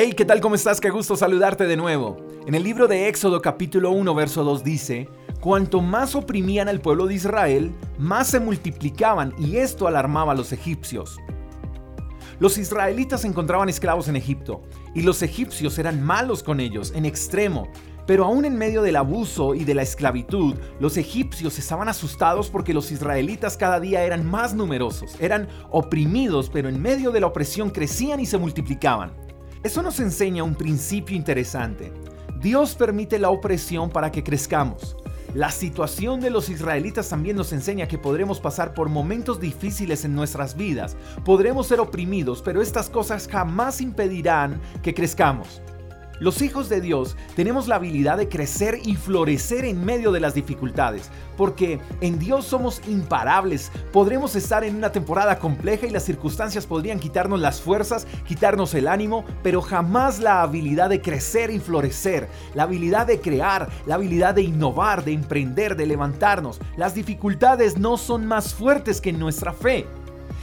Hey, ¿qué tal? ¿Cómo estás? Qué gusto saludarte de nuevo. En el libro de Éxodo capítulo 1, verso 2 dice, Cuanto más oprimían al pueblo de Israel, más se multiplicaban y esto alarmaba a los egipcios. Los israelitas encontraban esclavos en Egipto y los egipcios eran malos con ellos en extremo. Pero aún en medio del abuso y de la esclavitud, los egipcios estaban asustados porque los israelitas cada día eran más numerosos, eran oprimidos, pero en medio de la opresión crecían y se multiplicaban. Eso nos enseña un principio interesante. Dios permite la opresión para que crezcamos. La situación de los israelitas también nos enseña que podremos pasar por momentos difíciles en nuestras vidas, podremos ser oprimidos, pero estas cosas jamás impedirán que crezcamos. Los hijos de Dios tenemos la habilidad de crecer y florecer en medio de las dificultades, porque en Dios somos imparables. Podremos estar en una temporada compleja y las circunstancias podrían quitarnos las fuerzas, quitarnos el ánimo, pero jamás la habilidad de crecer y florecer, la habilidad de crear, la habilidad de innovar, de emprender, de levantarnos. Las dificultades no son más fuertes que nuestra fe.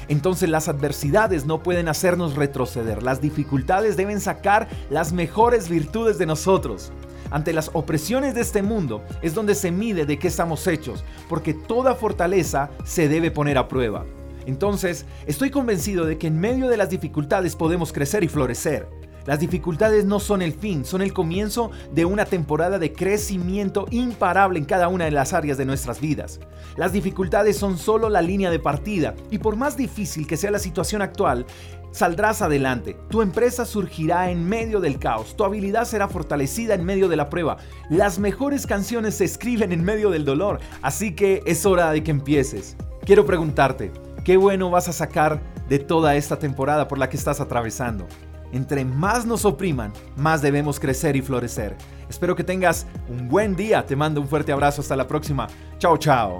Entonces las adversidades no pueden hacernos retroceder. Las dificultades deben sacar las mejores virtudes de nosotros. Ante las opresiones de este mundo es donde se mide de qué estamos hechos, porque toda fortaleza se debe poner a prueba. Entonces, estoy convencido de que en medio de las dificultades podemos crecer y florecer. Las dificultades no son el fin, son el comienzo de una temporada de crecimiento imparable en cada una de las áreas de nuestras vidas. Las dificultades son solo la línea de partida y por más difícil que sea la situación actual, saldrás adelante. Tu empresa surgirá en medio del caos. Tu habilidad será fortalecida en medio de la prueba. Las mejores canciones se escriben en medio del dolor. Así que es hora de que empieces. Quiero preguntarte, ¿qué bueno vas a sacar de toda esta temporada por la que estás atravesando? Entre más nos opriman, más debemos crecer y florecer. Espero que tengas un buen día. Te mando un fuerte abrazo. Hasta la próxima. Chao, chao.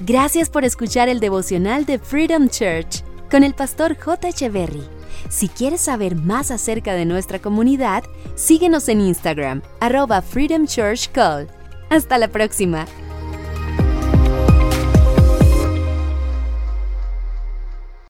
Gracias por escuchar el devocional de Freedom Church con el pastor J. Echeverry. Si quieres saber más acerca de nuestra comunidad, síguenos en Instagram, arroba Freedom Church Call. Hasta la próxima.